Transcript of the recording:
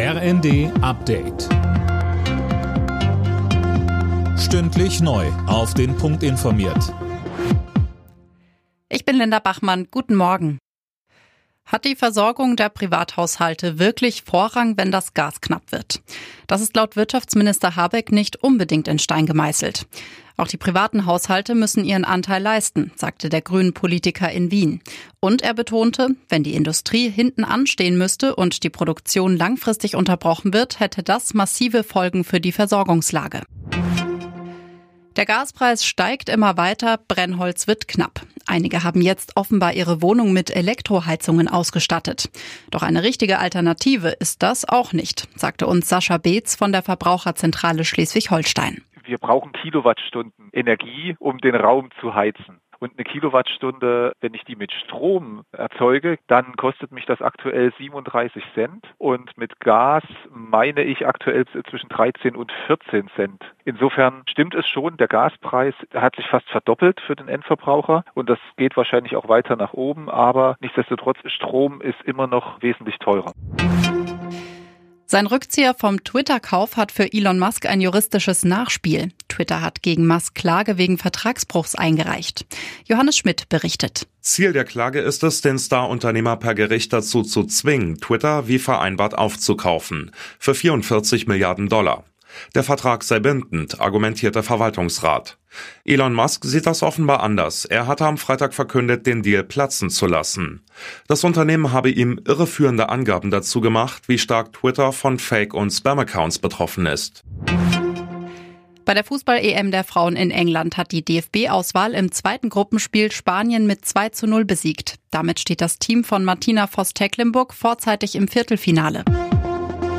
RND Update. Stündlich neu. Auf den Punkt informiert. Ich bin Linda Bachmann. Guten Morgen. Hat die Versorgung der Privathaushalte wirklich Vorrang, wenn das Gas knapp wird? Das ist laut Wirtschaftsminister Habeck nicht unbedingt in Stein gemeißelt. Auch die privaten Haushalte müssen ihren Anteil leisten, sagte der grünen Politiker in Wien. Und er betonte, wenn die Industrie hinten anstehen müsste und die Produktion langfristig unterbrochen wird, hätte das massive Folgen für die Versorgungslage. Der Gaspreis steigt immer weiter, Brennholz wird knapp. Einige haben jetzt offenbar ihre Wohnung mit Elektroheizungen ausgestattet. Doch eine richtige Alternative ist das auch nicht, sagte uns Sascha Beetz von der Verbraucherzentrale Schleswig-Holstein. Wir brauchen Kilowattstunden Energie, um den Raum zu heizen. Und eine Kilowattstunde, wenn ich die mit Strom erzeuge, dann kostet mich das aktuell 37 Cent. Und mit Gas meine ich aktuell zwischen 13 und 14 Cent. Insofern stimmt es schon, der Gaspreis hat sich fast verdoppelt für den Endverbraucher. Und das geht wahrscheinlich auch weiter nach oben. Aber nichtsdestotrotz, Strom ist immer noch wesentlich teurer. Sein Rückzieher vom Twitter-Kauf hat für Elon Musk ein juristisches Nachspiel. Twitter hat gegen Musk Klage wegen Vertragsbruchs eingereicht. Johannes Schmidt berichtet. Ziel der Klage ist es, den Star-Unternehmer per Gericht dazu zu zwingen, Twitter wie vereinbart aufzukaufen. Für 44 Milliarden Dollar. Der Vertrag sei bindend, argumentiert der Verwaltungsrat. Elon Musk sieht das offenbar anders. Er hatte am Freitag verkündet, den Deal platzen zu lassen. Das Unternehmen habe ihm irreführende Angaben dazu gemacht, wie stark Twitter von Fake- und Spam-Accounts betroffen ist. Bei der Fußball-EM der Frauen in England hat die DFB-Auswahl im zweiten Gruppenspiel Spanien mit 2 zu 0 besiegt. Damit steht das Team von Martina Voss-Tecklenburg vorzeitig im Viertelfinale.